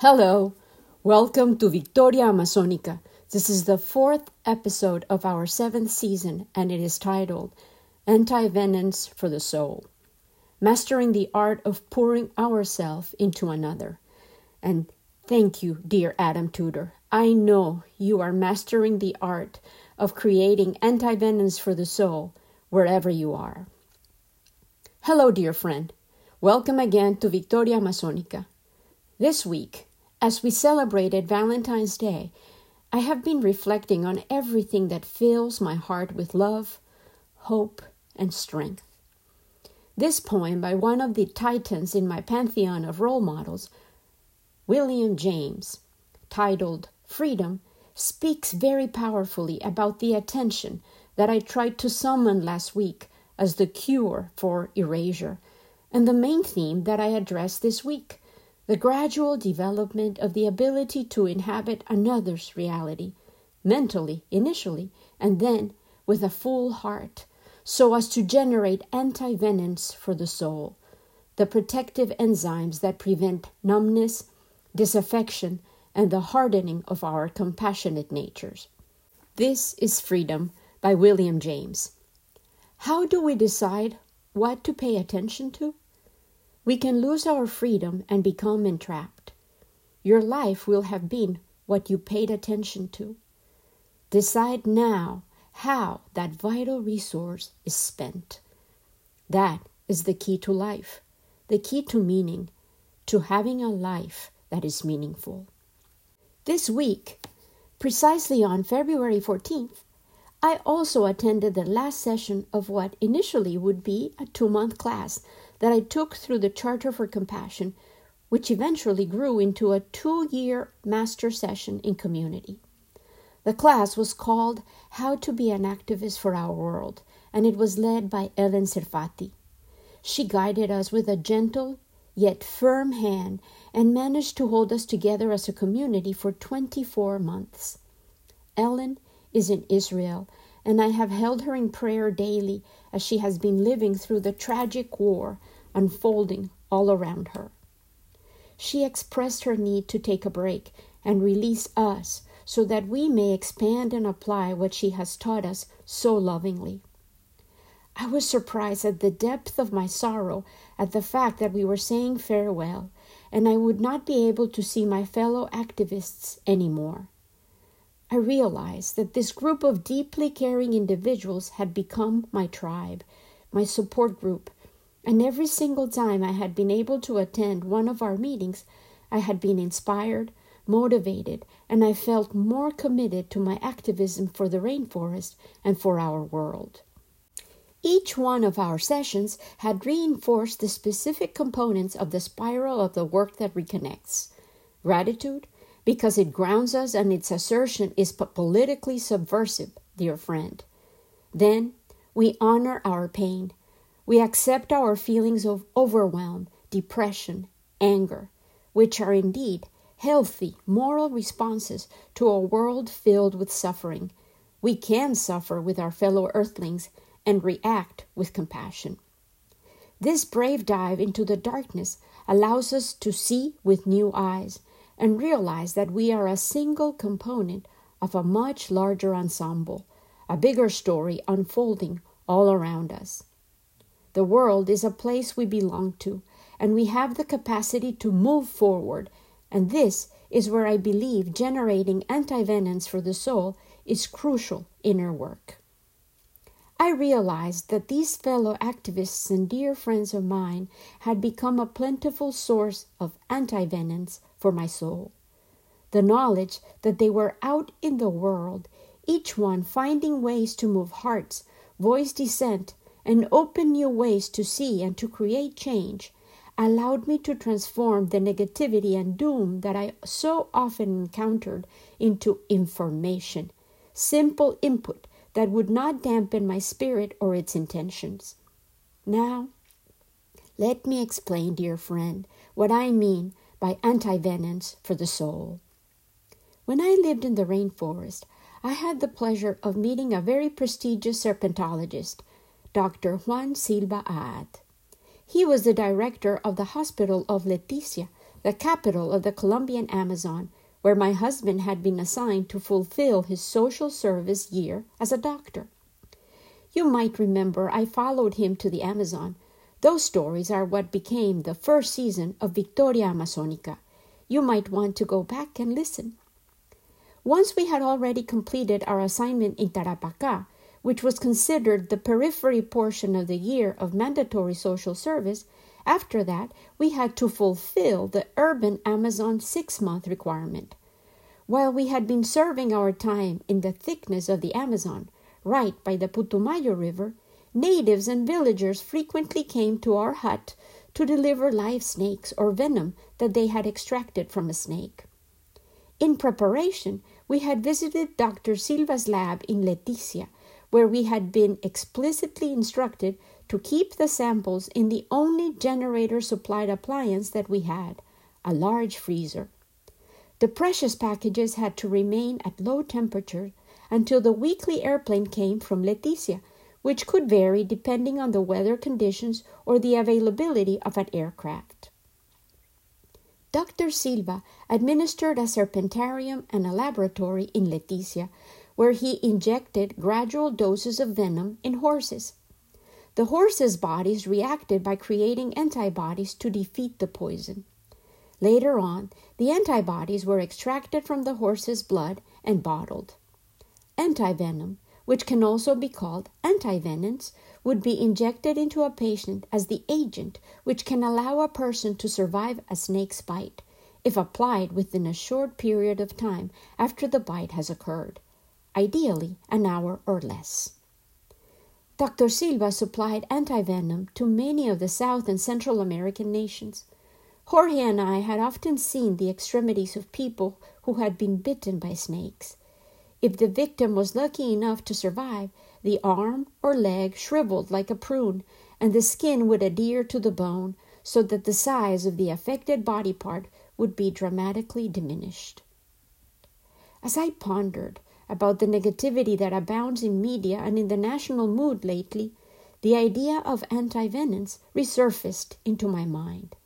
Hello, welcome to Victoria Amazonica. This is the fourth episode of our seventh season, and it is titled Antivenins for the Soul Mastering the Art of Pouring Ourselves into Another. And thank you, dear Adam Tudor. I know you are mastering the art of creating antivenins for the soul wherever you are. Hello, dear friend. Welcome again to Victoria Amazonica. This week, as we celebrated Valentine's Day, I have been reflecting on everything that fills my heart with love, hope, and strength. This poem by one of the titans in my pantheon of role models, William James, titled Freedom, speaks very powerfully about the attention that I tried to summon last week as the cure for erasure, and the main theme that I address this week the gradual development of the ability to inhabit another's reality, mentally initially, and then with a full heart, so as to generate antivenins for the soul, the protective enzymes that prevent numbness, disaffection, and the hardening of our compassionate natures. This is Freedom by William James. How do we decide what to pay attention to? We can lose our freedom and become entrapped. Your life will have been what you paid attention to. Decide now how that vital resource is spent. That is the key to life, the key to meaning, to having a life that is meaningful. This week, precisely on February 14th, I also attended the last session of what initially would be a two month class that I took through the Charter for Compassion, which eventually grew into a two year master session in community. The class was called How to Be an Activist for Our World, and it was led by Ellen Serfati. She guided us with a gentle yet firm hand and managed to hold us together as a community for 24 months. Ellen is in Israel, and I have held her in prayer daily as she has been living through the tragic war unfolding all around her. She expressed her need to take a break and release us so that we may expand and apply what she has taught us so lovingly. I was surprised at the depth of my sorrow at the fact that we were saying farewell and I would not be able to see my fellow activists anymore. I realized that this group of deeply caring individuals had become my tribe, my support group, and every single time I had been able to attend one of our meetings, I had been inspired, motivated, and I felt more committed to my activism for the rainforest and for our world. Each one of our sessions had reinforced the specific components of the spiral of the work that reconnects. Gratitude, because it grounds us and its assertion is politically subversive, dear friend. Then we honor our pain we accept our feelings of overwhelm, depression, anger, which are indeed healthy, moral responses to a world filled with suffering. We can suffer with our fellow earthlings and react with compassion. This brave dive into the darkness allows us to see with new eyes and realize that we are a single component of a much larger ensemble, a bigger story unfolding all around us. The world is a place we belong to, and we have the capacity to move forward. And this is where I believe generating antivenins for the soul is crucial inner work. I realized that these fellow activists and dear friends of mine had become a plentiful source of antivenins for my soul. The knowledge that they were out in the world, each one finding ways to move hearts, voice dissent, and open new ways to see and to create change allowed me to transform the negativity and doom that I so often encountered into information, simple input that would not dampen my spirit or its intentions. Now, let me explain, dear friend, what I mean by antivenins for the soul. When I lived in the rainforest, I had the pleasure of meeting a very prestigious serpentologist Dr. Juan Silva Haad. He was the director of the hospital of Leticia, the capital of the Colombian Amazon, where my husband had been assigned to fulfill his social service year as a doctor. You might remember I followed him to the Amazon. Those stories are what became the first season of Victoria Amazonica. You might want to go back and listen. Once we had already completed our assignment in Tarapacá, which was considered the periphery portion of the year of mandatory social service, after that we had to fulfill the urban Amazon six month requirement. While we had been serving our time in the thickness of the Amazon, right by the Putumayo River, natives and villagers frequently came to our hut to deliver live snakes or venom that they had extracted from a snake. In preparation, we had visited Dr. Silva's lab in Leticia, where we had been explicitly instructed to keep the samples in the only generator supplied appliance that we had a large freezer. The precious packages had to remain at low temperature until the weekly airplane came from Leticia, which could vary depending on the weather conditions or the availability of an aircraft. Dr. Silva administered a serpentarium and a laboratory in Leticia, where he injected gradual doses of venom in horses. The horses' bodies reacted by creating antibodies to defeat the poison. Later on, the antibodies were extracted from the horse's blood and bottled. Antivenom, which can also be called antivenins, would be injected into a patient as the agent which can allow a person to survive a snake's bite if applied within a short period of time after the bite has occurred, ideally an hour or less. Dr. Silva supplied antivenom to many of the South and Central American nations. Jorge and I had often seen the extremities of people who had been bitten by snakes. If the victim was lucky enough to survive, the arm or leg shriveled like a prune, and the skin would adhere to the bone so that the size of the affected body part would be dramatically diminished. As I pondered about the negativity that abounds in media and in the national mood lately, the idea of antivenins resurfaced into my mind.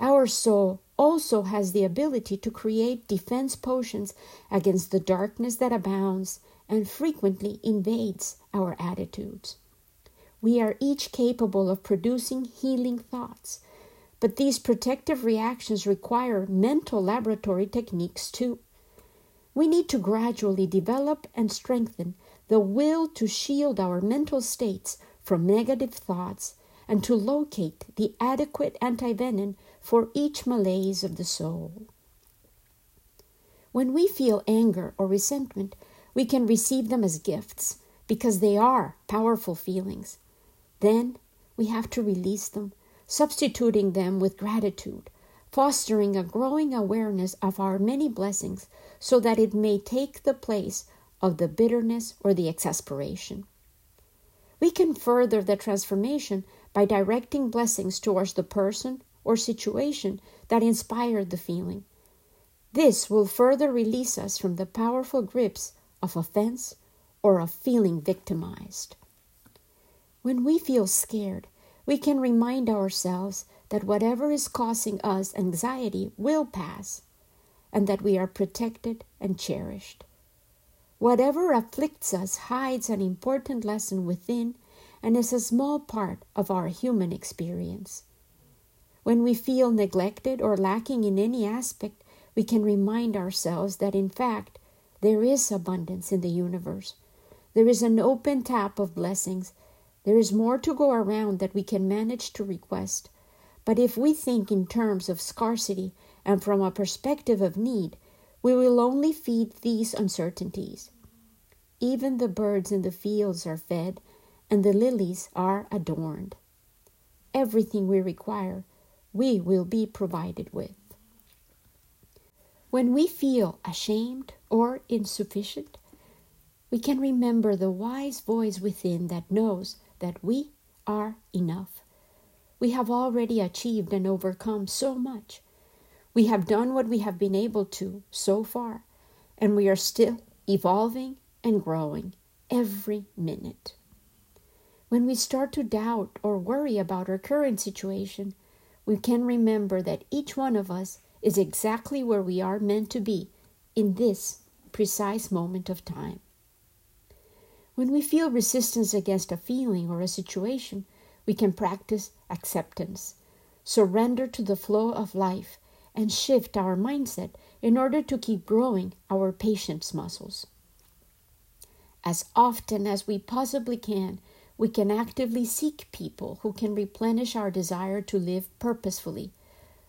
Our soul also has the ability to create defense potions against the darkness that abounds and frequently invades our attitudes. We are each capable of producing healing thoughts, but these protective reactions require mental laboratory techniques too. We need to gradually develop and strengthen the will to shield our mental states from negative thoughts and to locate the adequate antivenin for each malaise of the soul. When we feel anger or resentment, we can receive them as gifts because they are powerful feelings. Then we have to release them, substituting them with gratitude, fostering a growing awareness of our many blessings so that it may take the place of the bitterness or the exasperation. We can further the transformation by directing blessings towards the person or situation that inspired the feeling. This will further release us from the powerful grips of offense or of feeling victimized. When we feel scared, we can remind ourselves that whatever is causing us anxiety will pass and that we are protected and cherished. Whatever afflicts us hides an important lesson within and is a small part of our human experience. When we feel neglected or lacking in any aspect, we can remind ourselves that in fact there is abundance in the universe. There is an open tap of blessings. There is more to go around that we can manage to request. But if we think in terms of scarcity and from a perspective of need, we will only feed these uncertainties. Even the birds in the fields are fed, and the lilies are adorned. Everything we require, we will be provided with. When we feel ashamed or insufficient, we can remember the wise voice within that knows that we are enough. We have already achieved and overcome so much. We have done what we have been able to so far, and we are still evolving and growing every minute. When we start to doubt or worry about our current situation, we can remember that each one of us is exactly where we are meant to be in this precise moment of time. When we feel resistance against a feeling or a situation, we can practice acceptance, surrender to the flow of life, and shift our mindset in order to keep growing our patience muscles. As often as we possibly can, we can actively seek people who can replenish our desire to live purposefully,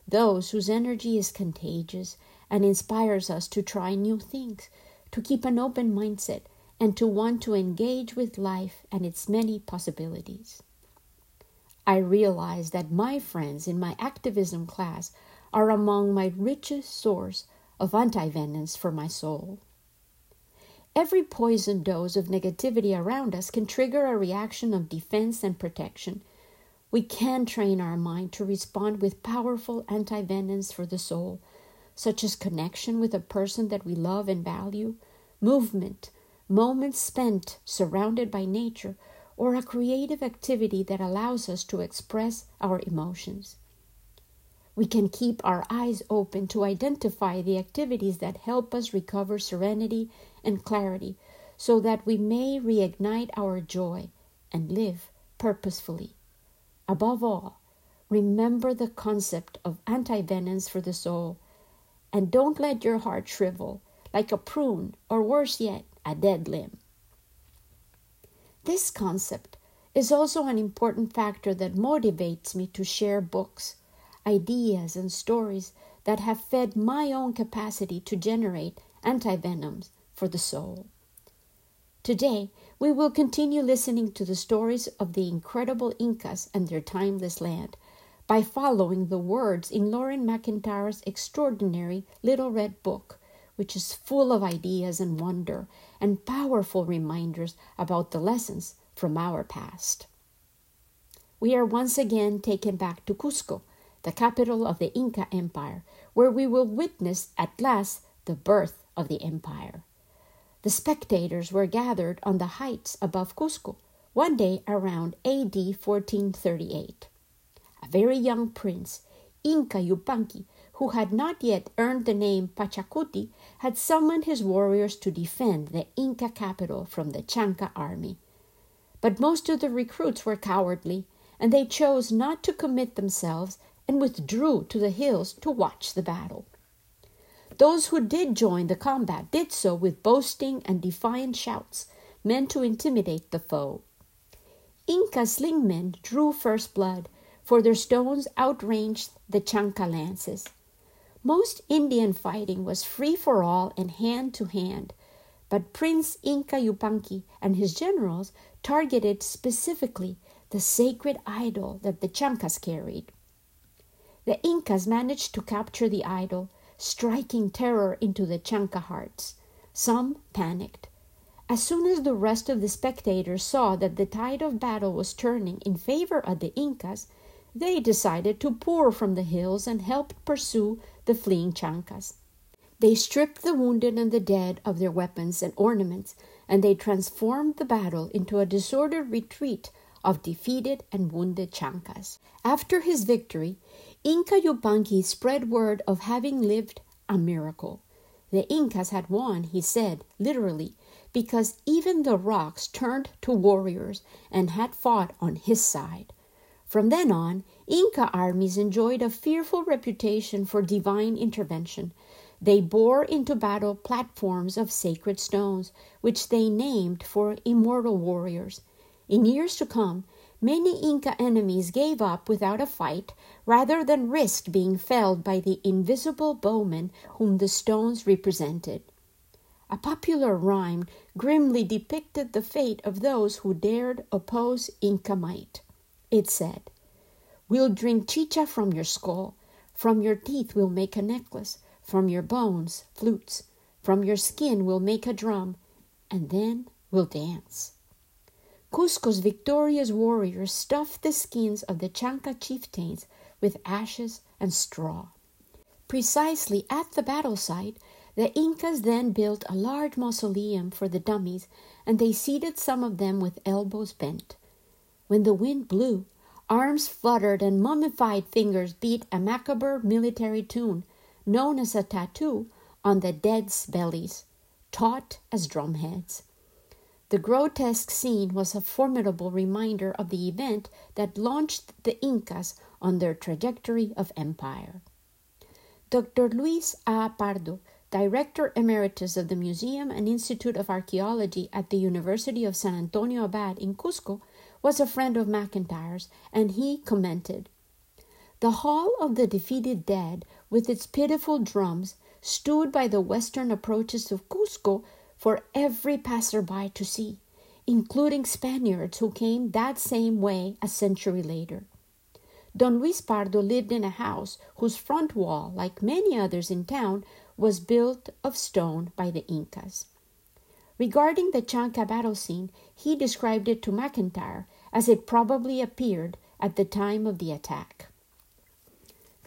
those whose energy is contagious and inspires us to try new things, to keep an open mindset, and to want to engage with life and its many possibilities. I realize that my friends in my activism class are among my richest source of antivenoms for my soul. Every poison dose of negativity around us can trigger a reaction of defense and protection. We can train our mind to respond with powerful antivenoms for the soul, such as connection with a person that we love and value, movement, moments spent surrounded by nature, or a creative activity that allows us to express our emotions. We can keep our eyes open to identify the activities that help us recover serenity and clarity so that we may reignite our joy and live purposefully. Above all, remember the concept of antivenoms for the soul and don't let your heart shrivel like a prune or worse yet, a dead limb. This concept is also an important factor that motivates me to share books ideas, and stories that have fed my own capacity to generate antivenoms for the soul. Today, we will continue listening to the stories of the incredible Incas and their timeless land by following the words in Loren McIntyre's extraordinary Little Red Book, which is full of ideas and wonder and powerful reminders about the lessons from our past. We are once again taken back to Cusco the capital of the Inca Empire, where we will witness at last the birth of the empire. The spectators were gathered on the heights above Cusco one day around AD 1438. A very young prince, Inca Yupanqui, who had not yet earned the name Pachacuti, had summoned his warriors to defend the Inca capital from the Chanca army. But most of the recruits were cowardly, and they chose not to commit themselves and withdrew to the hills to watch the battle. Those who did join the combat did so with boasting and defiant shouts, meant to intimidate the foe. Inca slingmen drew first blood, for their stones outranged the Chanca lances. Most Indian fighting was free for all and hand to hand, but Prince Inca Yupanqui and his generals targeted specifically the sacred idol that the Chancas carried. The Incas managed to capture the idol, striking terror into the Chanca hearts. Some panicked. As soon as the rest of the spectators saw that the tide of battle was turning in favor of the Incas, they decided to pour from the hills and help pursue the fleeing Chancas. They stripped the wounded and the dead of their weapons and ornaments, and they transformed the battle into a disordered retreat of defeated and wounded Chancas. After his victory, Inca Yupanqui spread word of having lived a miracle. The Incas had won, he said, literally, because even the rocks turned to warriors and had fought on his side. From then on, Inca armies enjoyed a fearful reputation for divine intervention. They bore into battle platforms of sacred stones, which they named for immortal warriors. In years to come, Many Inca enemies gave up without a fight rather than risk being felled by the invisible bowmen whom the stones represented. A popular rhyme grimly depicted the fate of those who dared oppose Inca might. It said, We'll drink chicha from your skull, from your teeth we'll make a necklace, from your bones, flutes, from your skin we'll make a drum, and then we'll dance. Cusco's victorious warriors stuffed the skins of the Chanca chieftains with ashes and straw. Precisely at the battle site, the Incas then built a large mausoleum for the dummies, and they seated some of them with elbows bent. When the wind blew, Arms fluttered and mummified fingers beat a macabre military tune, known as a tattoo, on the dead's bellies, taut as drumheads. The grotesque scene was a formidable reminder of the event that launched the Incas on their trajectory of empire. Dr. Luis A. Pardo, Director Emeritus of the Museum and Institute of Archaeology at the University of San Antonio Abad in Cusco, was a friend of McIntyre's, and he commented The Hall of the Defeated Dead, with its pitiful drums, stood by the western approaches of Cusco for every passerby to see, including Spaniards who came that same way a century later. Don Luis Pardo lived in a house whose front wall, like many others in town, was built of stone by the Incas. Regarding the Chanca battle scene, he described it to McIntyre as it probably appeared at the time of the attack.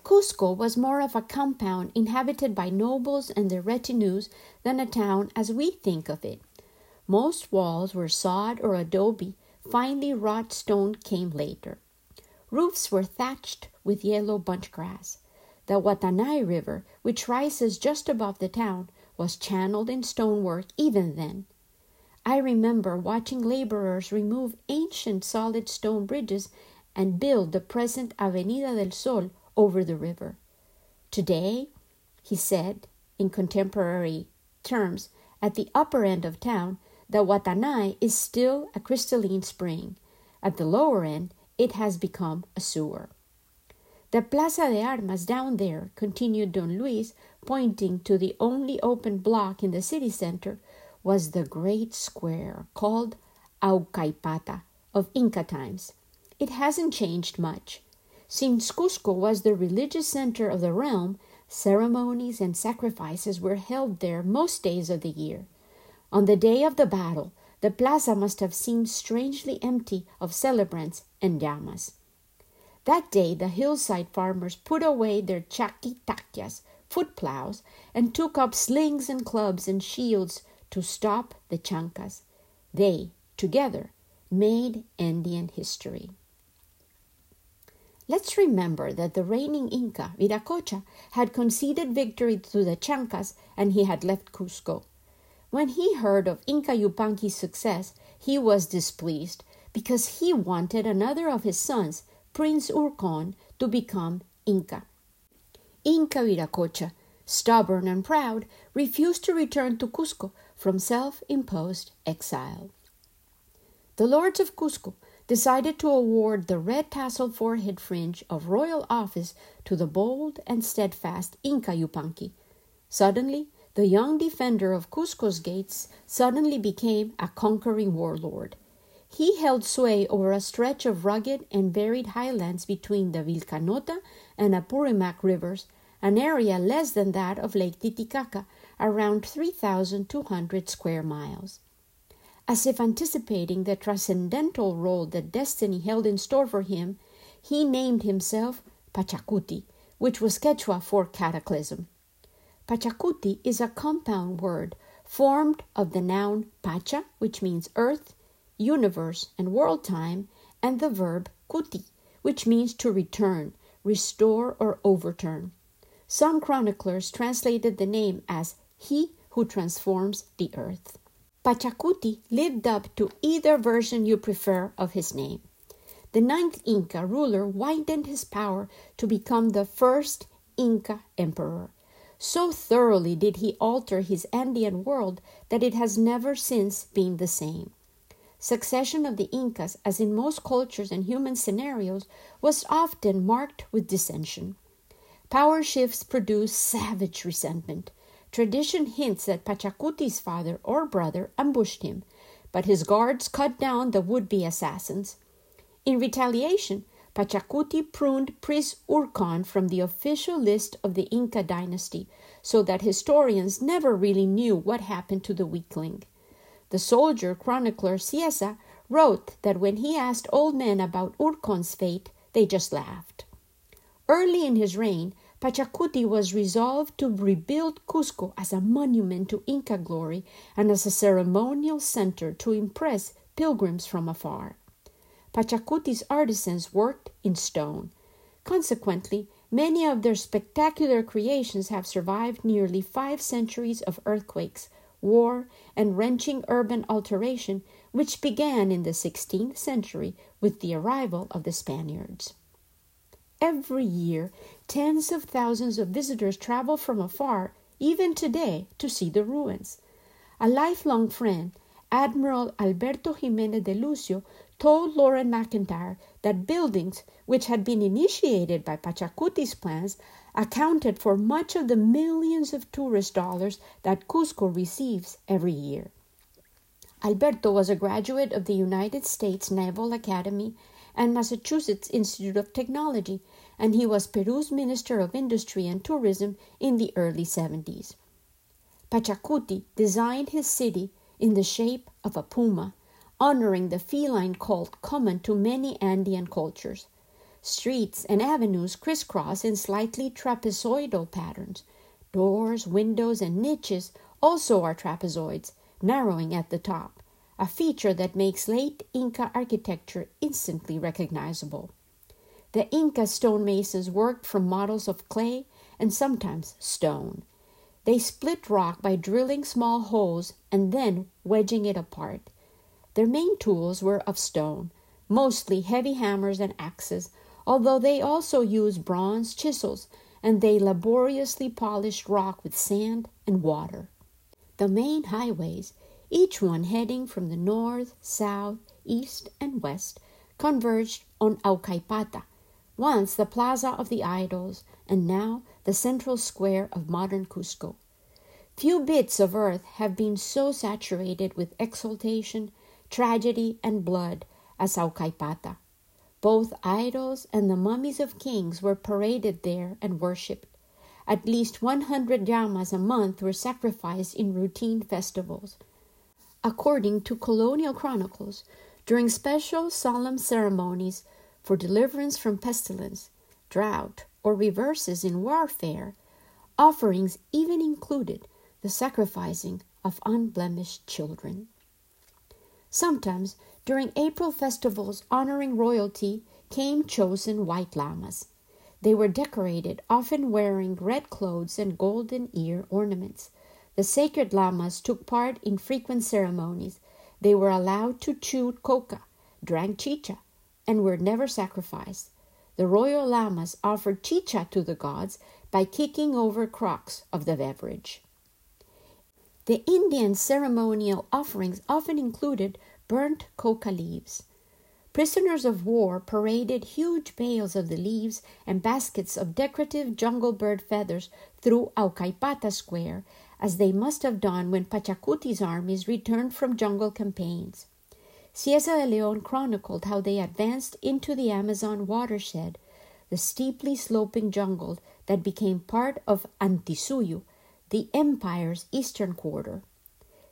Cusco was more of a compound inhabited by nobles and their retinues than a town as we think of it. Most walls were sod or adobe, finely wrought stone came later. Roofs were thatched with yellow bunch grass. The Watanay River, which rises just above the town, was channeled in stonework even then. I remember watching laborers remove ancient solid stone bridges and build the present Avenida del Sol over the river. Today, he said in contemporary terms, at the upper end of town, the Watanay is still a crystalline spring. At the lower end, it has become a sewer. The Plaza de Armas down there, continued Don Luis, pointing to the only open block in the city center, was the great square called Aucaypata of Inca times. It hasn't changed much. Since Cusco was the religious center of the realm, ceremonies and sacrifices were held there most days of the year. On the day of the battle, the plaza must have seemed strangely empty of celebrants and llamas. That day the hillside farmers put away their chaquitaquias, foot plows, and took up slings and clubs and shields to stop the Chancas. They, together, made Andean history. Let's remember that the reigning Inca, Viracocha, had conceded victory to the Chancas and he had left Cusco. When he heard of Inca Yupanqui's success, he was displeased because he wanted another of his sons, Prince Urcon to become Inca. Inca Viracocha, stubborn and proud, refused to return to Cusco from self imposed exile. The lords of Cusco decided to award the red tassel forehead fringe of royal office to the bold and steadfast Inca Yupanqui. Suddenly, the young defender of Cusco's gates suddenly became a conquering warlord. He held sway over a stretch of rugged and varied highlands between the Vilcanota and Apurimac rivers, an area less than that of Lake Titicaca, around 3,200 square miles. As if anticipating the transcendental role that destiny held in store for him, he named himself Pachacuti, which was Quechua for cataclysm. Pachacuti is a compound word formed of the noun pacha, which means earth, universe, and world time, and the verb kuti, which means to return, restore, or overturn. Some chroniclers translated the name as he who transforms the earth. Pachacuti lived up to either version you prefer of his name. The ninth Inca ruler widened his power to become the first Inca emperor. So thoroughly did he alter his Andean world that it has never since been the same. Succession of the Incas, as in most cultures and human scenarios, was often marked with dissension. Power shifts produce savage resentment. Tradition hints that Pachacuti's father or brother ambushed him, but his guards cut down the would be assassins. In retaliation, Pachacuti pruned Prince Urcon from the official list of the Inca dynasty, so that historians never really knew what happened to the weakling. The soldier chronicler Cieza wrote that when he asked old men about Urcon's fate, they just laughed. Early in his reign, Pachacuti was resolved to rebuild Cusco as a monument to Inca glory and as a ceremonial center to impress pilgrims from afar. Pachacuti's artisans worked in stone. Consequently, many of their spectacular creations have survived nearly five centuries of earthquakes, war, and wrenching urban alteration, which began in the 16th century with the arrival of the Spaniards. Every year, tens of thousands of visitors travel from afar, even today, to see the ruins. A lifelong friend, Admiral Alberto Jimenez de Lucio, told Loren McIntyre that buildings which had been initiated by Pachacuti's plans accounted for much of the millions of tourist dollars that Cusco receives every year. Alberto was a graduate of the United States Naval Academy and Massachusetts Institute of Technology, and he was Peru's Minister of Industry and Tourism in the early 70s. Pachacuti designed his city in the shape of a puma, honoring the feline cult common to many Andean cultures. Streets and avenues crisscross in slightly trapezoidal patterns. Doors, windows, and niches also are trapezoids, narrowing at the top a feature that makes late Inca architecture instantly recognizable. The Inca stonemasons worked from models of clay and sometimes stone. They split rock by drilling small holes and then wedging it apart. Their main tools were of stone, mostly heavy hammers and axes, although they also used bronze chisels and they laboriously polished rock with sand and water. The main highways each one heading from the north, south, east, and west, converged on Aucaypata, once the Plaza of the Idols, and now the central square of modern Cusco. Few bits of earth have been so saturated with exultation, tragedy, and blood as Aucaypata. Both idols and the mummies of kings were paraded there and worshipped. At least 100 llamas a month were sacrificed in routine festivals. According to colonial chronicles, during special solemn ceremonies for deliverance from pestilence, drought, or reverses in warfare, offerings even included the sacrificing of unblemished children. Sometimes, during April festivals honoring royalty, came chosen white llamas. They were decorated, often wearing red clothes and golden ear ornaments. The sacred lamas took part in frequent ceremonies. They were allowed to chew coca, drank chicha, and were never sacrificed. The royal lamas offered chicha to the gods by kicking over crocks of the beverage. The Indian ceremonial offerings often included burnt coca leaves. Prisoners of war paraded huge bales of the leaves and baskets of decorative jungle bird feathers through Aucaypata Square as they must have done when Pachacuti's armies returned from jungle campaigns. Cieza de Leon chronicled how they advanced into the Amazon watershed, the steeply sloping jungle that became part of Antisuyu, the empire's eastern quarter.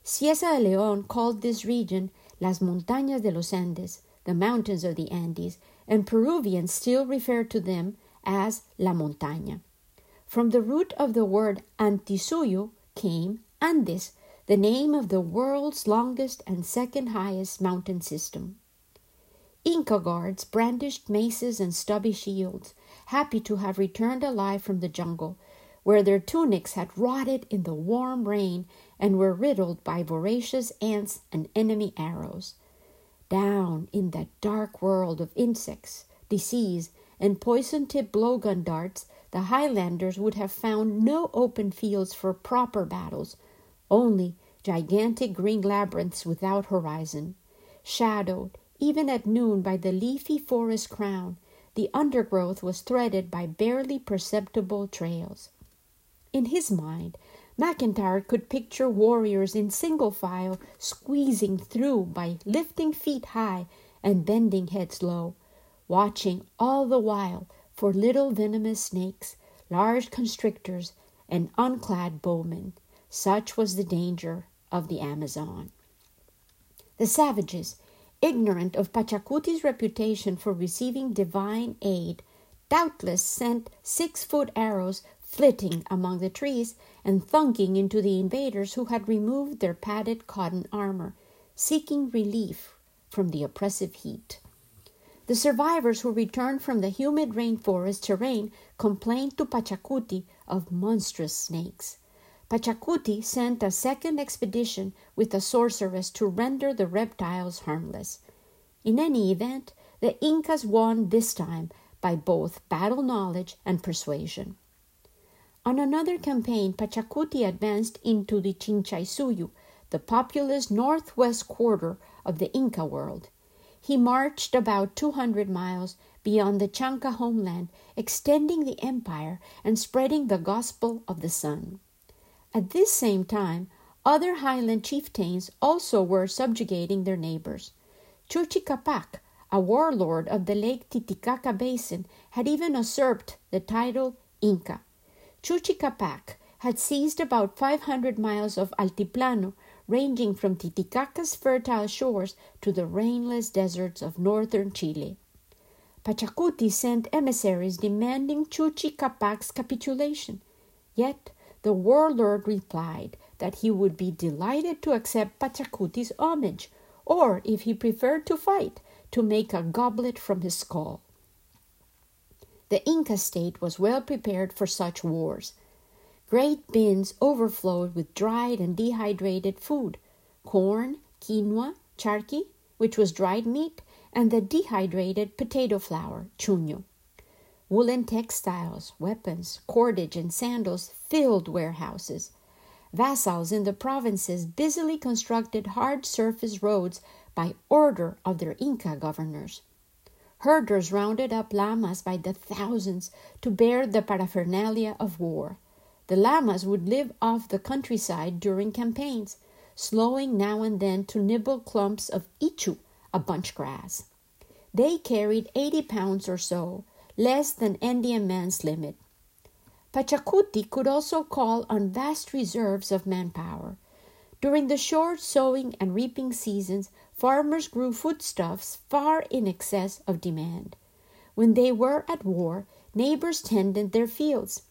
Cieza de Leon called this region Las Montañas de los Andes, the mountains of the Andes, and Peruvians still refer to them as La Montaña. From the root of the word Antisuyu, came Andes, the name of the world's longest and second highest mountain system. Inca guards brandished maces and stubby shields, happy to have returned alive from the jungle, where their tunics had rotted in the warm rain and were riddled by voracious ants and enemy arrows. Down in that dark world of insects, disease, and poison tipped blowgun darts, the Highlanders would have found no open fields for proper battles, only gigantic green labyrinths without horizon. Shadowed, even at noon, by the leafy forest crown, the undergrowth was threaded by barely perceptible trails. In his mind, McIntyre could picture warriors in single file squeezing through by lifting feet high and bending heads low, watching all the while for little venomous snakes, large constrictors, and unclad bowmen. Such was the danger of the Amazon. The savages, ignorant of Pachacuti's reputation for receiving divine aid, doubtless sent six foot arrows flitting among the trees and thunking into the invaders who had removed their padded cotton armor, seeking relief from the oppressive heat. The survivors who returned from the humid rainforest terrain complained to Pachacuti of monstrous snakes. Pachacuti sent a second expedition with a sorceress to render the reptiles harmless. In any event, the Incas won this time by both battle knowledge and persuasion. On another campaign, Pachacuti advanced into the Chinchaysuyu, the populous northwest quarter of the Inca world. He marched about 200 miles beyond the Chanca homeland, extending the empire and spreading the gospel of the sun. At this same time, other highland chieftains also were subjugating their neighbors. Chuchicapac, a warlord of the Lake Titicaca basin, had even usurped the title Inca. Chuchicapac had seized about 500 miles of altiplano, ranging from Titicaca's fertile shores to the rainless deserts of northern Chile. Pachacuti sent emissaries demanding Chuchicapac's capitulation. Yet the warlord replied that he would be delighted to accept Pachacuti's homage, or, if he preferred to fight, to make a goblet from his skull. The Inca state was well prepared for such wars. Great bins overflowed with dried and dehydrated food corn, quinoa, charqui, which was dried meat, and the dehydrated potato flour, chuño. Woolen textiles, weapons, cordage, and sandals filled warehouses. Vassals in the provinces busily constructed hard surface roads by order of their Inca governors. Herders rounded up llamas by the thousands to bear the paraphernalia of war. The llamas would live off the countryside during campaigns, slowing now and then to nibble clumps of ichu, a bunch grass. They carried 80 pounds or so, less than Indian man's limit. Pachacuti could also call on vast reserves of manpower. During the short sowing and reaping seasons, farmers grew foodstuffs far in excess of demand. When they were at war, neighbors tended their fields.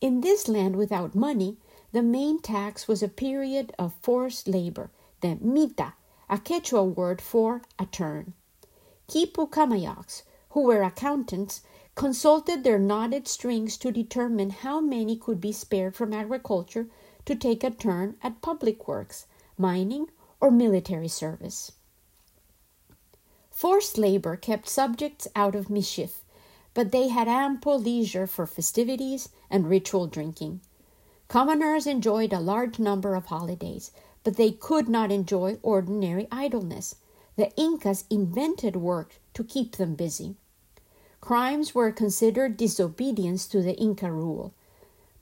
In this land without money, the main tax was a period of forced labor, the mita, a Quechua word for a turn. Quipu Kamayaks, who were accountants, consulted their knotted strings to determine how many could be spared from agriculture to take a turn at public works, mining, or military service. Forced labor kept subjects out of mischief, but they had ample leisure for festivities and ritual drinking. Commoners enjoyed a large number of holidays, but they could not enjoy ordinary idleness. The Incas invented work to keep them busy. Crimes were considered disobedience to the Inca rule.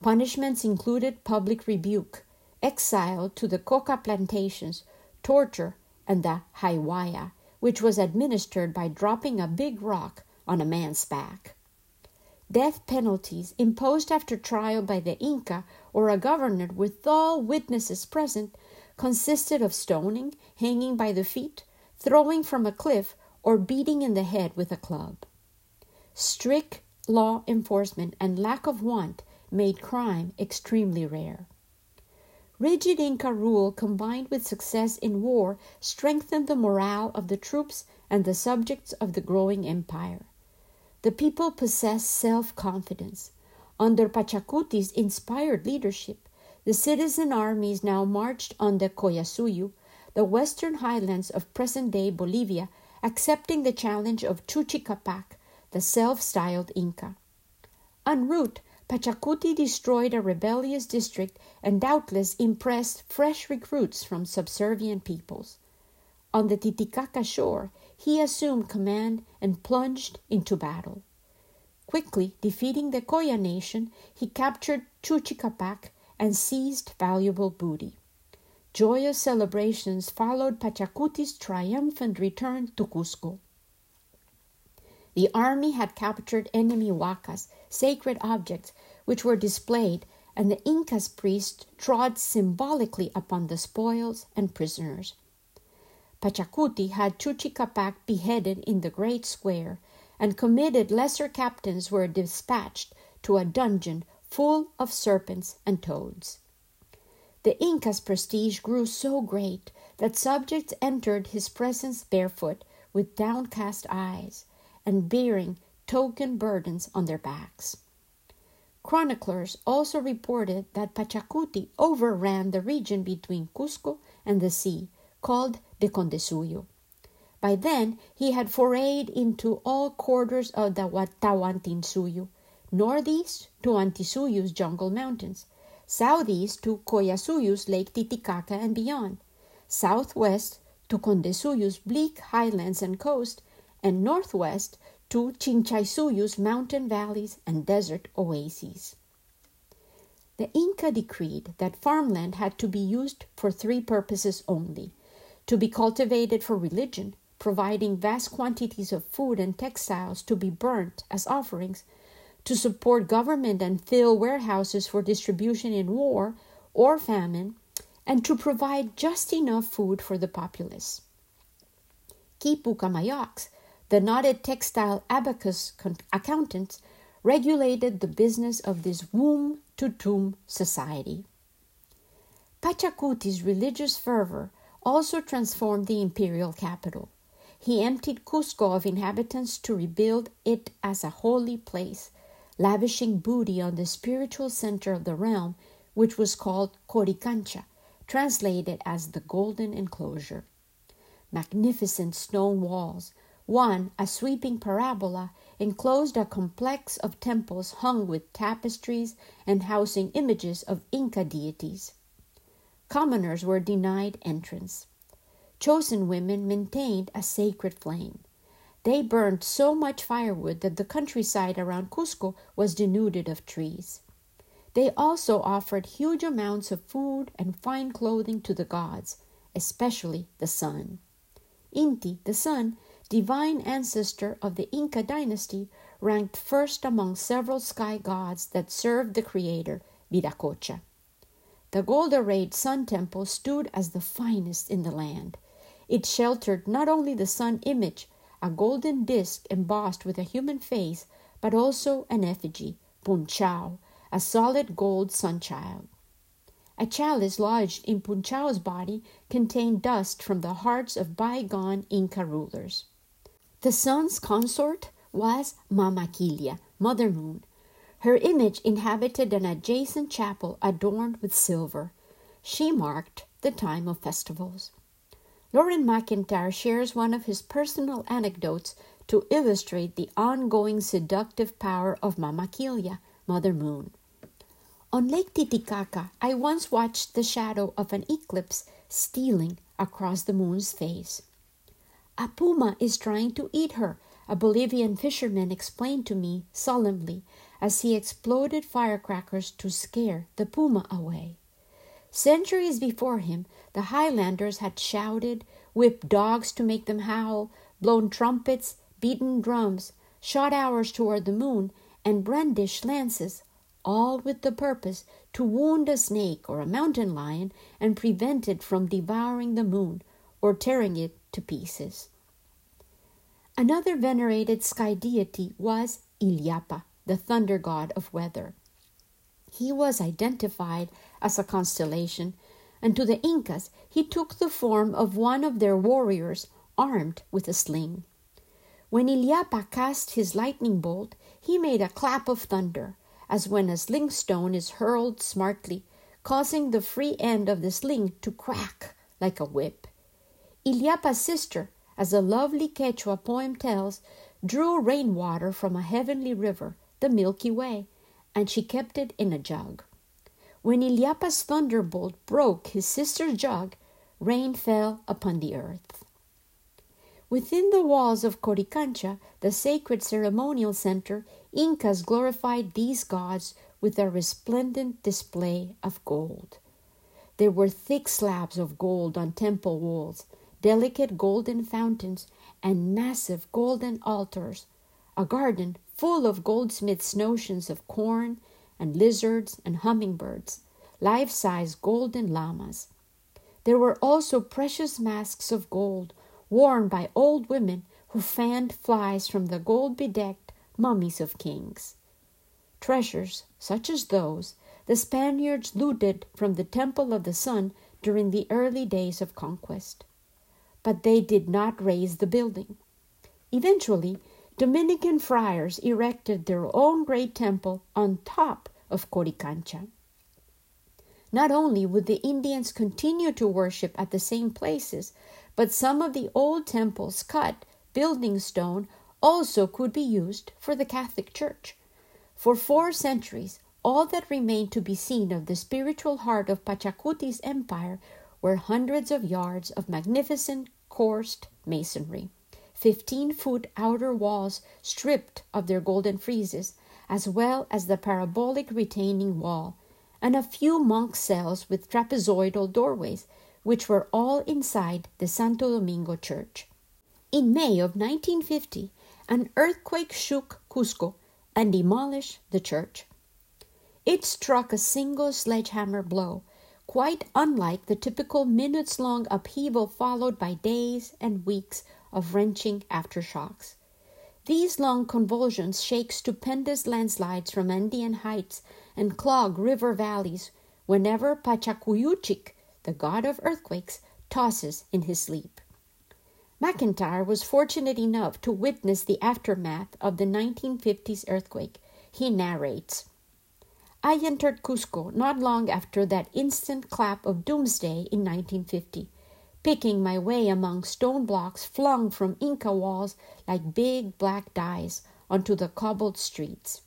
Punishments included public rebuke, exile to the coca plantations, torture, and the haywaya, which was administered by dropping a big rock on a man's back. Death penalties imposed after trial by the Inca or a governor with all witnesses present consisted of stoning, hanging by the feet, throwing from a cliff, or beating in the head with a club. Strict law enforcement and lack of want made crime extremely rare. Rigid Inca rule combined with success in war strengthened the morale of the troops and the subjects of the growing empire. The people possessed self confidence. Under Pachacuti's inspired leadership, the citizen armies now marched on the Collasuyu, the western highlands of present day Bolivia, accepting the challenge of Chuchicapac, the self styled Inca. En route, Pachacuti destroyed a rebellious district and doubtless impressed fresh recruits from subservient peoples. On the Titicaca shore, he assumed command and plunged into battle. Quickly defeating the Colla nation, he captured Chuchicapac and seized valuable booty. Joyous celebrations followed Pachacuti's triumphant return to Cusco. The army had captured enemy huacas, sacred objects, which were displayed, and the Inca's priests trod symbolically upon the spoils and prisoners. Pachacuti had Chuchicapac beheaded in the great square, and committed lesser captains were dispatched to a dungeon full of serpents and toads. The Inca's prestige grew so great that subjects entered his presence barefoot, with downcast eyes, and bearing token burdens on their backs. Chroniclers also reported that Pachacuti overran the region between Cusco and the sea, called the Condesuyo. By then, he had forayed into all quarters of the Tawantinsuyo, northeast to Antisuyu's jungle mountains, southeast to Collasuyo's Lake Titicaca and beyond, southwest to Condesuyu's bleak highlands and coast, and northwest to Chinchaisuyu's mountain valleys and desert oases. The Inca decreed that farmland had to be used for three purposes only to be cultivated for religion, providing vast quantities of food and textiles to be burnt as offerings, to support government and fill warehouses for distribution in war or famine, and to provide just enough food for the populace. Quipu Camayocs, the knotted textile abacus accountants regulated the business of this womb to tomb society. Pachacuti's religious fervor also transformed the imperial capital. He emptied Cusco of inhabitants to rebuild it as a holy place, lavishing booty on the spiritual center of the realm, which was called Coricancha, translated as the golden enclosure. Magnificent stone walls, one, a sweeping parabola, enclosed a complex of temples hung with tapestries and housing images of Inca deities. Commoners were denied entrance. Chosen women maintained a sacred flame. They burned so much firewood that the countryside around Cusco was denuded of trees. They also offered huge amounts of food and fine clothing to the gods, especially the sun. Inti, the sun, divine ancestor of the Inca dynasty, ranked first among several sky gods that served the creator, Viracocha. The gold arrayed sun temple stood as the finest in the land. It sheltered not only the sun image, a golden disk embossed with a human face, but also an effigy, Punchao, a solid gold sun child. A chalice lodged in Punchao's body contained dust from the hearts of bygone Inca rulers. The sun's consort was Mama Quilla, Mother Moon. Her image inhabited an adjacent chapel adorned with silver. She marked the time of festivals. Loren McIntyre shares one of his personal anecdotes to illustrate the ongoing seductive power of Mama Quilla, Mother Moon. On Lake Titicaca, I once watched the shadow of an eclipse stealing across the moon's face. A puma is trying to eat her, a Bolivian fisherman explained to me solemnly as he exploded firecrackers to scare the puma away. Centuries before him, the Highlanders had shouted, whipped dogs to make them howl, blown trumpets, beaten drums, shot arrows toward the moon, and brandished lances all with the purpose to wound a snake or a mountain lion and prevent it from devouring the moon or tearing it to pieces. Another venerated sky deity was Illapa, the thunder god of weather. He was identified as a constellation, and to the Incas he took the form of one of their warriors armed with a sling. When Illapa cast his lightning bolt, he made a clap of thunder, as when a sling stone is hurled smartly, causing the free end of the sling to crack like a whip. Illapa's sister, as a lovely Quechua poem tells, drew rainwater from a heavenly river, the Milky Way, and she kept it in a jug. When Illapa's thunderbolt broke his sister's jug, rain fell upon the earth. Within the walls of Coricancha, the sacred ceremonial center, Incas glorified these gods with a resplendent display of gold. There were thick slabs of gold on temple walls, delicate golden fountains, and massive golden altars, a garden full of goldsmiths' notions of corn and lizards and hummingbirds, life size golden llamas. There were also precious masks of gold worn by old women who fanned flies from the gold bedecked mummies of kings. Treasures such as those the Spaniards looted from the Temple of the Sun during the early days of conquest. But they did not raise the building. Eventually, Dominican friars erected their own great temple on top of Coricancha. Not only would the Indians continue to worship at the same places, but some of the old temples cut building stone also could be used for the Catholic Church. For four centuries, all that remained to be seen of the spiritual heart of Pachacuti's empire were hundreds of yards of magnificent coursed masonry, fifteen foot outer walls stripped of their golden friezes, as well as the parabolic retaining wall, and a few monk cells with trapezoidal doorways, which were all inside the Santo Domingo church. In May of 1950, an earthquake shook Cusco and demolished the church. It struck a single sledgehammer blow, quite unlike the typical minutes long upheaval followed by days and weeks of wrenching aftershocks. These long convulsions shake stupendous landslides from Andean heights and clog river valleys whenever Pachacuyuchic, the god of earthquakes, tosses in his sleep. McIntyre was fortunate enough to witness the aftermath of the 1950s earthquake. He narrates I entered Cusco not long after that instant clap of doomsday in 1950 picking my way among stone blocks flung from Inca walls like big black dice onto the cobbled streets.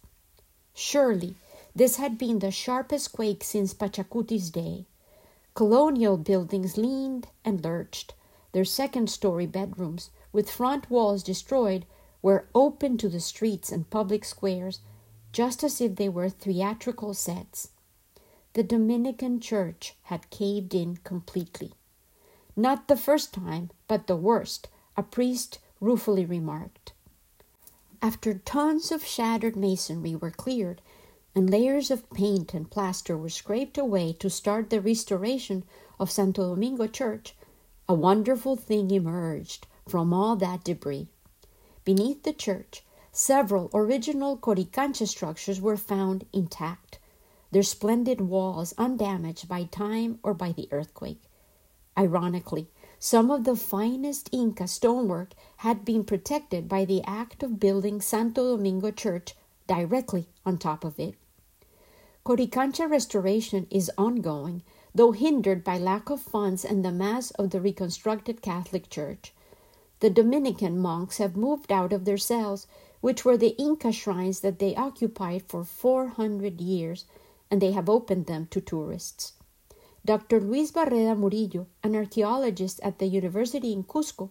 Surely this had been the sharpest quake since Pachacuti's day. Colonial buildings leaned and lurched. Their second story bedrooms, with front walls destroyed, were open to the streets and public squares, just as if they were theatrical sets. The Dominican church had caved in completely. Not the first time, but the worst, a priest ruefully remarked. After tons of shattered masonry were cleared and layers of paint and plaster were scraped away to start the restoration of Santo Domingo Church, a wonderful thing emerged from all that debris. Beneath the church, several original Coricancha structures were found intact, their splendid walls undamaged by time or by the earthquake. Ironically, some of the finest Inca stonework had been protected by the act of building Santo Domingo Church directly on top of it. Coricancha restoration is ongoing, though hindered by lack of funds and the mass of the reconstructed Catholic Church. The Dominican monks have moved out of their cells, which were the Inca shrines that they occupied for 400 years, and they have opened them to tourists. Dr. Luis Barreda Murillo, an archaeologist at the university in Cusco,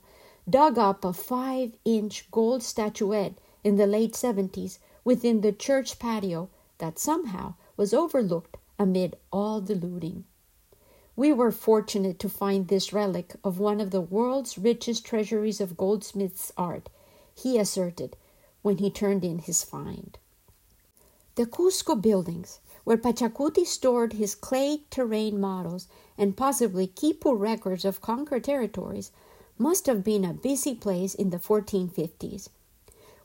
dug up a five inch gold statuette in the late 70s within the church patio that somehow was overlooked amid all the looting. We were fortunate to find this relic of one of the world's richest treasuries of goldsmith's art, he asserted when he turned in his find. The Cusco buildings where Pachacuti stored his clay terrain models and possibly quipu records of conquered territories, must have been a busy place in the 1450s.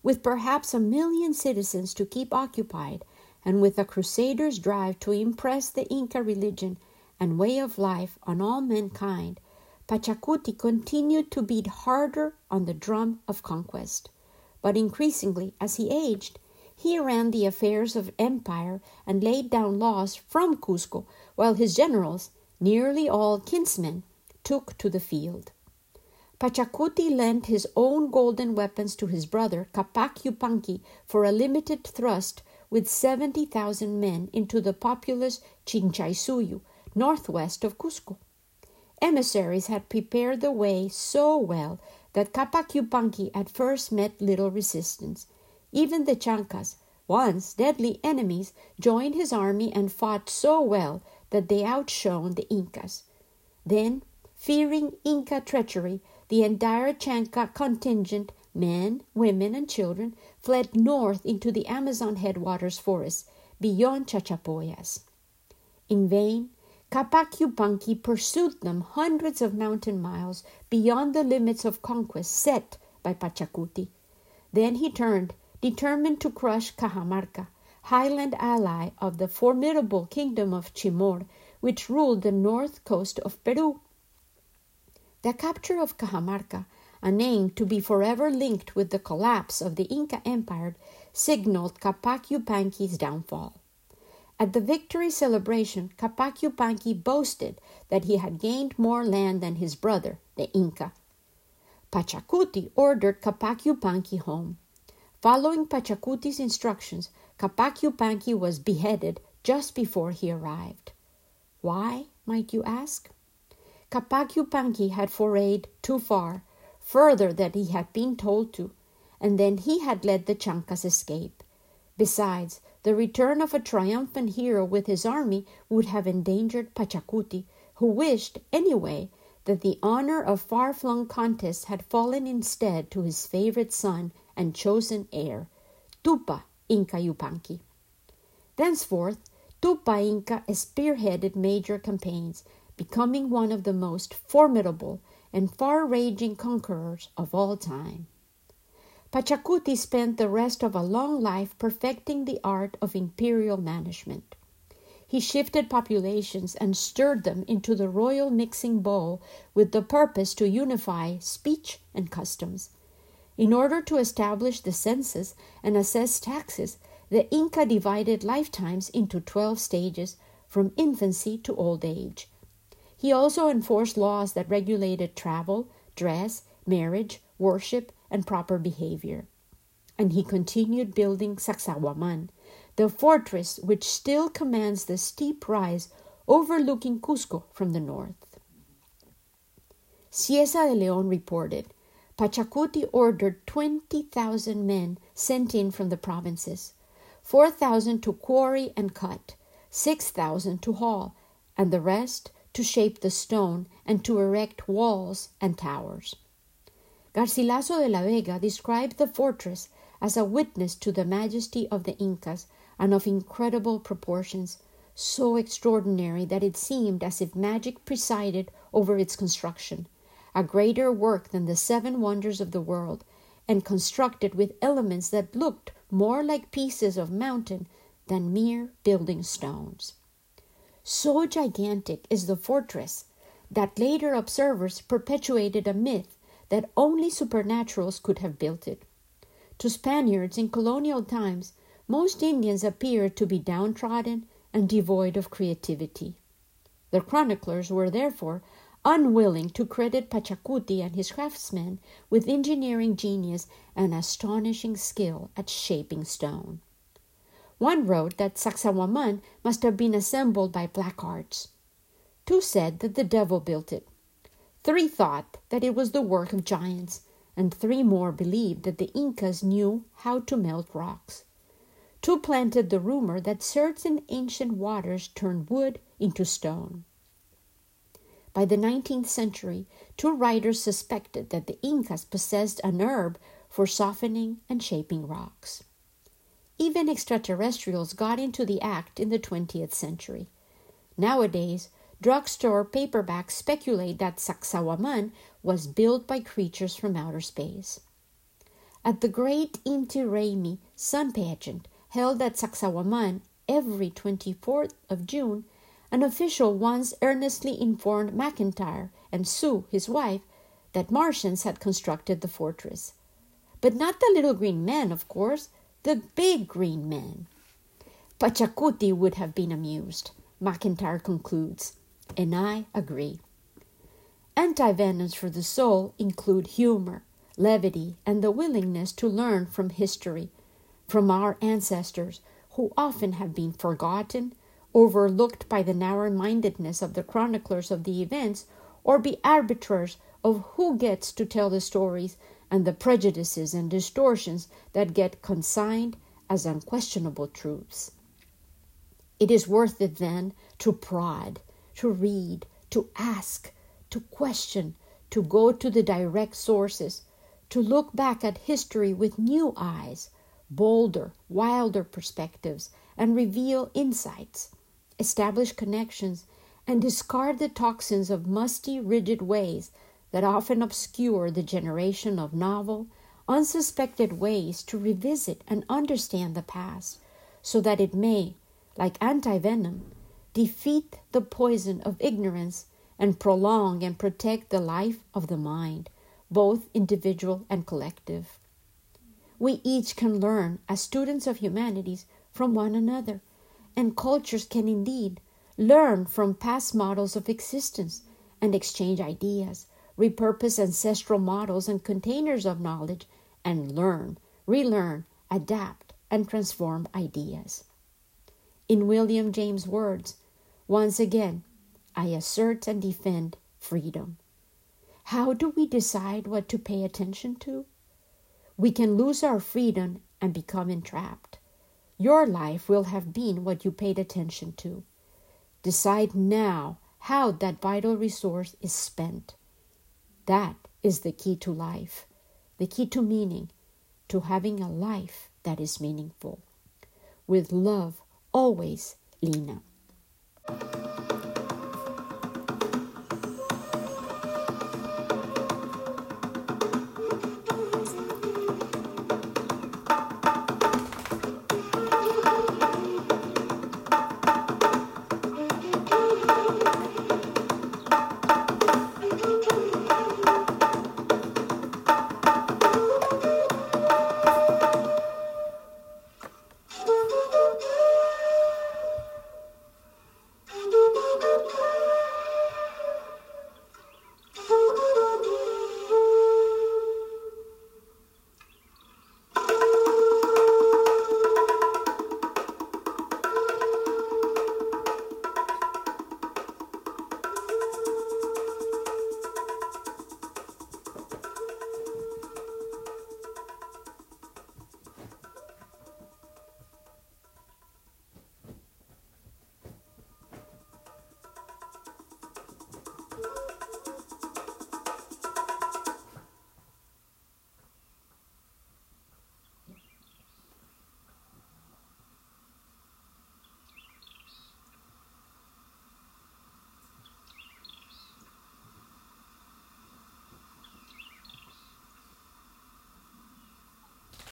With perhaps a million citizens to keep occupied, and with a crusader's drive to impress the Inca religion and way of life on all mankind, Pachacuti continued to beat harder on the drum of conquest. But increasingly, as he aged, he ran the affairs of empire and laid down laws from Cusco, while his generals, nearly all kinsmen, took to the field. Pachacuti lent his own golden weapons to his brother Capac Yupanqui for a limited thrust with 70,000 men into the populous Chinchaysuyu, northwest of Cusco. Emissaries had prepared the way so well that Capac Yupanqui at first met little resistance. Even the Chancas, once deadly enemies, joined his army and fought so well that they outshone the Incas. Then, fearing Inca treachery, the entire Chanca contingent, men, women, and children, fled north into the Amazon headwaters forests beyond Chachapoyas. In vain, Capac pursued them hundreds of mountain miles beyond the limits of conquest set by Pachacuti. Then he turned determined to crush Cajamarca, highland ally of the formidable kingdom of Chimor, which ruled the north coast of Peru. The capture of Cajamarca a name to be forever linked with the collapse of the Inca Empire, signaled Capac Yupanqui's downfall. At the victory celebration, Capac Yupanqui boasted that he had gained more land than his brother, the Inca. Pachacuti ordered Capac Yupanqui home. Following Pachacuti's instructions, Capac Yupanqui was beheaded just before he arrived. Why, might you ask? Capac Yupanqui had forayed too far, further than he had been told to, and then he had let the Chancas escape. Besides, the return of a triumphant hero with his army would have endangered Pachacuti, who wished, anyway, that the honor of far flung contests had fallen instead to his favorite son and chosen heir, Tupa Inca Yupanqui. Thenceforth, Tupa Inca spearheaded major campaigns, becoming one of the most formidable and far ranging conquerors of all time. Pachacuti spent the rest of a long life perfecting the art of imperial management. He shifted populations and stirred them into the royal mixing bowl with the purpose to unify speech and customs. In order to establish the census and assess taxes, the Inca divided lifetimes into 12 stages from infancy to old age. He also enforced laws that regulated travel, dress, marriage, worship, and proper behavior. And he continued building Sacsayhuaman, the fortress which still commands the steep rise overlooking Cusco from the north. Cieza de Leon reported Pachacuti ordered 20,000 men sent in from the provinces, 4,000 to quarry and cut, 6,000 to haul, and the rest to shape the stone and to erect walls and towers. Garcilaso de la Vega described the fortress as a witness to the majesty of the Incas and of incredible proportions, so extraordinary that it seemed as if magic presided over its construction, a greater work than the seven wonders of the world, and constructed with elements that looked more like pieces of mountain than mere building stones. So gigantic is the fortress that later observers perpetuated a myth that only supernaturals could have built it. To Spaniards in colonial times, most Indians appeared to be downtrodden and devoid of creativity. The chroniclers were therefore unwilling to credit Pachacuti and his craftsmen with engineering genius and astonishing skill at shaping stone. One wrote that Sacsayhuaman must have been assembled by black arts. Two said that the devil built it. Three thought that it was the work of giants, and three more believed that the Incas knew how to melt rocks. Two planted the rumor that certain ancient waters turned wood into stone. By the 19th century, two writers suspected that the Incas possessed an herb for softening and shaping rocks. Even extraterrestrials got into the act in the 20th century. Nowadays, Drugstore paperbacks speculate that Sacsayhuaman was built by creatures from outer space. At the great Inti Raymi sun pageant held at Sacsayhuaman every 24th of June, an official once earnestly informed McIntyre and Sue, his wife, that Martians had constructed the fortress. But not the little green men, of course, the big green men. Pachacuti would have been amused, McIntyre concludes and I agree. Antivenoms for the soul include humor, levity, and the willingness to learn from history, from our ancestors who often have been forgotten, overlooked by the narrow mindedness of the chroniclers of the events, or be arbiters of who gets to tell the stories and the prejudices and distortions that get consigned as unquestionable truths. It is worth it, then, to prod to read, to ask, to question, to go to the direct sources, to look back at history with new eyes, bolder, wilder perspectives, and reveal insights, establish connections, and discard the toxins of musty, rigid ways that often obscure the generation of novel, unsuspected ways to revisit and understand the past, so that it may, like antivenom, defeat the poison of ignorance, and prolong and protect the life of the mind, both individual and collective. We each can learn, as students of humanities, from one another, and cultures can indeed learn from past models of existence and exchange ideas, repurpose ancestral models and containers of knowledge, and learn, relearn, adapt, and transform ideas. In William James' words, once again, I assert and defend freedom. How do we decide what to pay attention to? We can lose our freedom and become entrapped. Your life will have been what you paid attention to. Decide now how that vital resource is spent. That is the key to life, the key to meaning, to having a life that is meaningful. With love, always Lena.